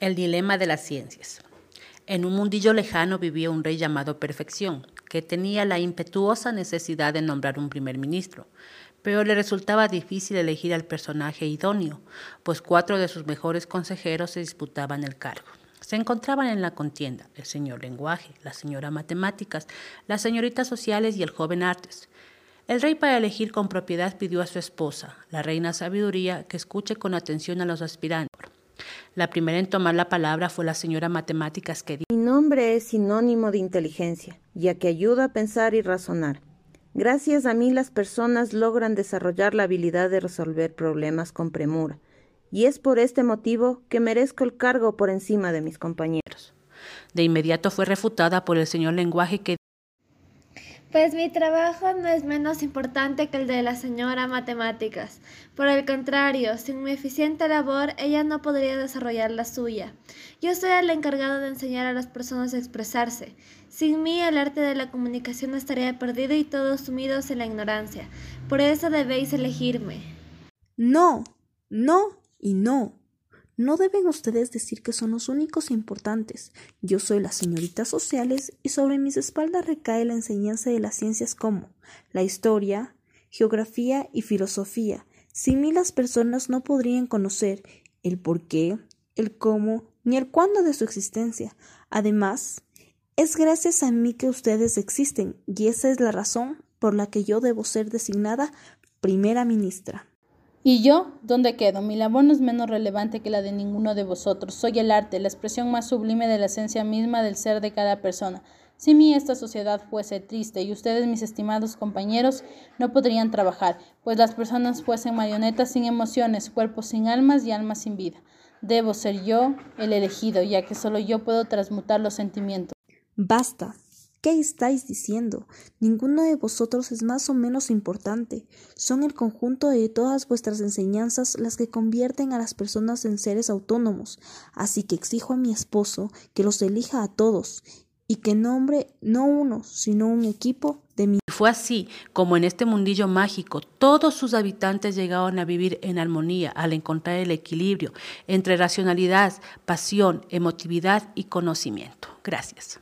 El dilema de las ciencias. En un mundillo lejano vivía un rey llamado Perfección, que tenía la impetuosa necesidad de nombrar un primer ministro, pero le resultaba difícil elegir al personaje idóneo, pues cuatro de sus mejores consejeros se disputaban el cargo. Se encontraban en la contienda el señor lenguaje, la señora matemáticas, las señoritas sociales y el joven artes. El rey para elegir con propiedad pidió a su esposa, la reina sabiduría, que escuche con atención a los aspirantes. La primera en tomar la palabra fue la señora Matemáticas que dijo: Mi nombre es sinónimo de inteligencia, ya que ayuda a pensar y razonar. Gracias a mí las personas logran desarrollar la habilidad de resolver problemas con premura, y es por este motivo que merezco el cargo por encima de mis compañeros. De inmediato fue refutada por el señor Lenguaje que pues mi trabajo no es menos importante que el de la señora Matemáticas. Por el contrario, sin mi eficiente labor, ella no podría desarrollar la suya. Yo soy el encargado de enseñar a las personas a expresarse. Sin mí, el arte de la comunicación estaría perdido y todos sumidos en la ignorancia. Por eso debéis elegirme. No, no y no. No deben ustedes decir que son los únicos importantes. Yo soy las señoritas sociales y sobre mis espaldas recae la enseñanza de las ciencias como la historia, geografía y filosofía. Sin mí las personas no podrían conocer el por qué, el cómo, ni el cuándo de su existencia. Además, es gracias a mí que ustedes existen, y esa es la razón por la que yo debo ser designada primera ministra. ¿Y yo? ¿Dónde quedo? Mi labor no es menos relevante que la de ninguno de vosotros. Soy el arte, la expresión más sublime de la esencia misma del ser de cada persona. Si mi esta sociedad fuese triste y ustedes, mis estimados compañeros, no podrían trabajar, pues las personas fuesen marionetas sin emociones, cuerpos sin almas y almas sin vida. Debo ser yo el elegido, ya que solo yo puedo transmutar los sentimientos. Basta, ¿Qué estáis diciendo? Ninguno de vosotros es más o menos importante. Son el conjunto de todas vuestras enseñanzas las que convierten a las personas en seres autónomos. Así que exijo a mi esposo que los elija a todos y que nombre no uno, sino un equipo de mí. Fue así como en este mundillo mágico todos sus habitantes llegaron a vivir en armonía al encontrar el equilibrio entre racionalidad, pasión, emotividad y conocimiento. Gracias.